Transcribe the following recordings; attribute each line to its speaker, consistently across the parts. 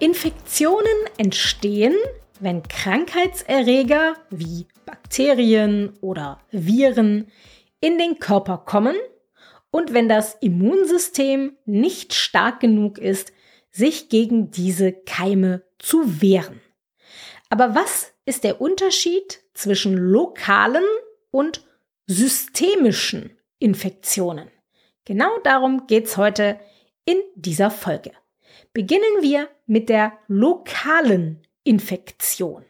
Speaker 1: Infektionen entstehen, wenn Krankheitserreger wie Bakterien oder Viren in den Körper kommen und wenn das Immunsystem nicht stark genug ist, sich gegen diese Keime zu wehren. Aber was ist der Unterschied zwischen lokalen und systemischen Infektionen? Genau darum geht es heute in dieser Folge beginnen wir mit der lokalen Infektion.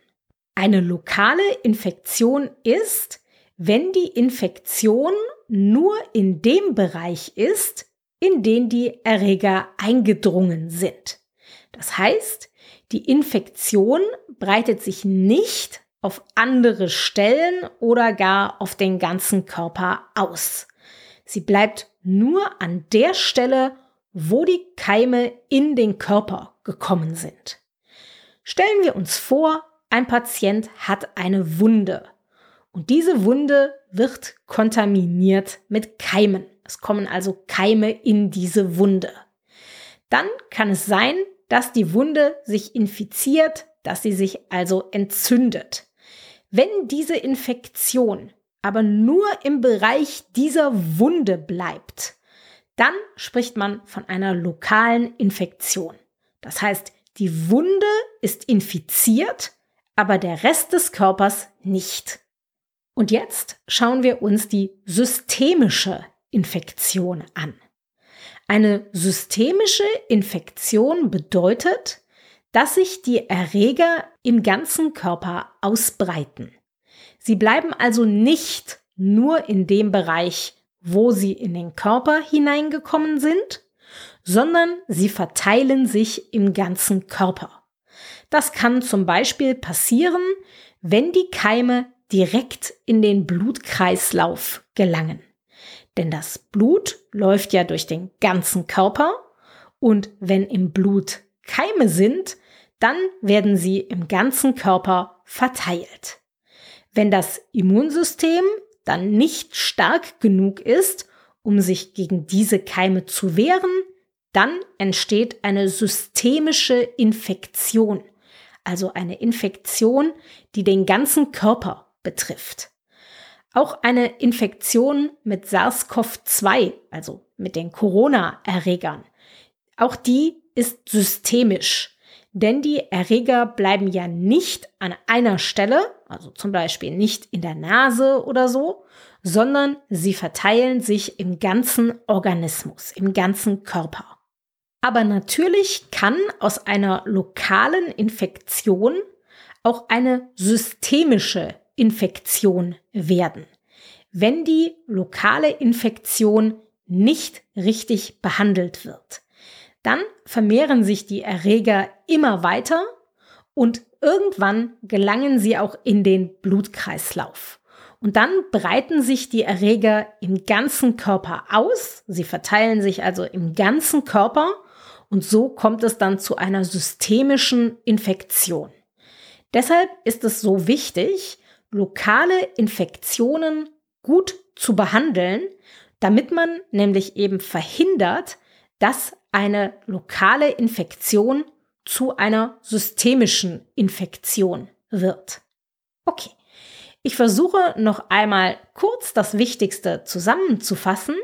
Speaker 1: Eine lokale Infektion ist, wenn die Infektion nur in dem Bereich ist, in den die Erreger eingedrungen sind. Das heißt, die Infektion breitet sich nicht auf andere Stellen oder gar auf den ganzen Körper aus. Sie bleibt nur an der Stelle, wo die Keime in den Körper gekommen sind. Stellen wir uns vor, ein Patient hat eine Wunde und diese Wunde wird kontaminiert mit Keimen. Es kommen also Keime in diese Wunde. Dann kann es sein, dass die Wunde sich infiziert, dass sie sich also entzündet. Wenn diese Infektion aber nur im Bereich dieser Wunde bleibt, dann spricht man von einer lokalen Infektion. Das heißt, die Wunde ist infiziert, aber der Rest des Körpers nicht. Und jetzt schauen wir uns die systemische Infektion an. Eine systemische Infektion bedeutet, dass sich die Erreger im ganzen Körper ausbreiten. Sie bleiben also nicht nur in dem Bereich, wo sie in den Körper hineingekommen sind, sondern sie verteilen sich im ganzen Körper. Das kann zum Beispiel passieren, wenn die Keime direkt in den Blutkreislauf gelangen. Denn das Blut läuft ja durch den ganzen Körper und wenn im Blut Keime sind, dann werden sie im ganzen Körper verteilt. Wenn das Immunsystem dann nicht stark genug ist, um sich gegen diese Keime zu wehren, dann entsteht eine systemische Infektion, also eine Infektion, die den ganzen Körper betrifft. Auch eine Infektion mit SARS-CoV-2, also mit den Corona-Erregern, auch die ist systemisch, denn die Erreger bleiben ja nicht an einer Stelle, also zum Beispiel nicht in der Nase oder so, sondern sie verteilen sich im ganzen Organismus, im ganzen Körper. Aber natürlich kann aus einer lokalen Infektion auch eine systemische Infektion werden, wenn die lokale Infektion nicht richtig behandelt wird. Dann vermehren sich die Erreger immer weiter und irgendwann gelangen sie auch in den Blutkreislauf. Und dann breiten sich die Erreger im ganzen Körper aus. Sie verteilen sich also im ganzen Körper und so kommt es dann zu einer systemischen Infektion. Deshalb ist es so wichtig, lokale Infektionen gut zu behandeln, damit man nämlich eben verhindert, dass eine lokale Infektion zu einer systemischen Infektion wird. Okay, ich versuche noch einmal kurz das Wichtigste zusammenzufassen.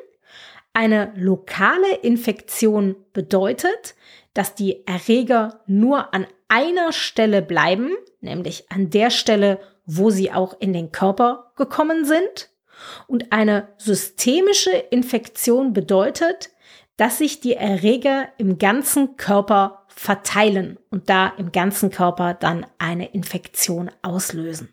Speaker 1: Eine lokale Infektion bedeutet, dass die Erreger nur an einer Stelle bleiben, nämlich an der Stelle, wo sie auch in den Körper gekommen sind. Und eine systemische Infektion bedeutet, dass sich die Erreger im ganzen Körper verteilen und da im ganzen Körper dann eine Infektion auslösen.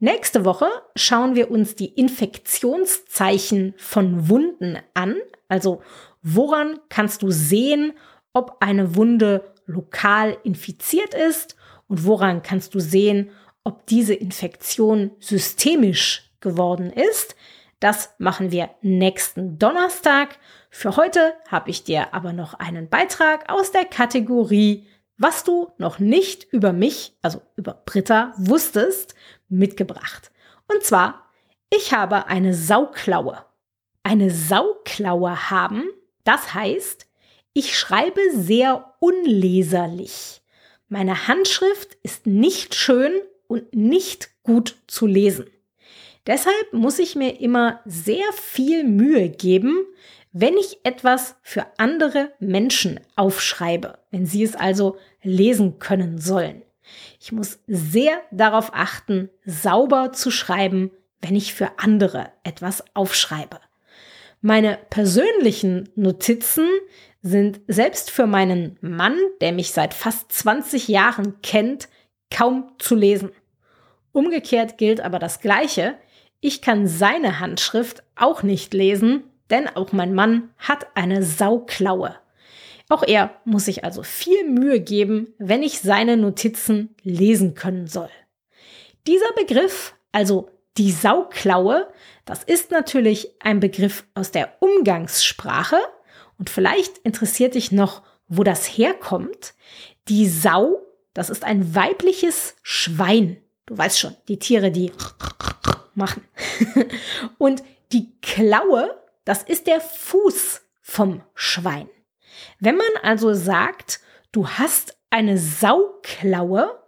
Speaker 1: Nächste Woche schauen wir uns die Infektionszeichen von Wunden an. Also woran kannst du sehen, ob eine Wunde lokal infiziert ist und woran kannst du sehen, ob diese Infektion systemisch geworden ist. Das machen wir nächsten Donnerstag. Für heute habe ich dir aber noch einen Beitrag aus der Kategorie Was du noch nicht über mich, also über Britta, wusstest, mitgebracht. Und zwar, ich habe eine Sauklaue. Eine Sauklaue haben, das heißt, ich schreibe sehr unleserlich. Meine Handschrift ist nicht schön und nicht gut zu lesen. Deshalb muss ich mir immer sehr viel Mühe geben, wenn ich etwas für andere Menschen aufschreibe, wenn sie es also lesen können sollen. Ich muss sehr darauf achten, sauber zu schreiben, wenn ich für andere etwas aufschreibe. Meine persönlichen Notizen sind selbst für meinen Mann, der mich seit fast 20 Jahren kennt, kaum zu lesen. Umgekehrt gilt aber das Gleiche. Ich kann seine Handschrift auch nicht lesen, denn auch mein Mann hat eine Sauklaue. Auch er muss sich also viel Mühe geben, wenn ich seine Notizen lesen können soll. Dieser Begriff, also die Sauklaue, das ist natürlich ein Begriff aus der Umgangssprache und vielleicht interessiert dich noch, wo das herkommt. Die Sau, das ist ein weibliches Schwein. Du weißt schon, die Tiere, die machen. und die Klaue, das ist der Fuß vom Schwein. Wenn man also sagt, du hast eine Sauklaue,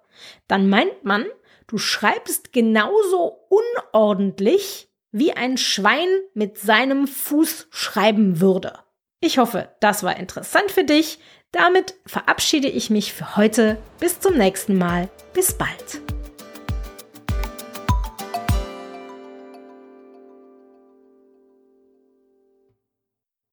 Speaker 1: dann meint man, du schreibst genauso unordentlich, wie ein Schwein mit seinem Fuß schreiben würde. Ich hoffe, das war interessant für dich. Damit verabschiede ich mich für heute. Bis zum nächsten Mal. Bis bald.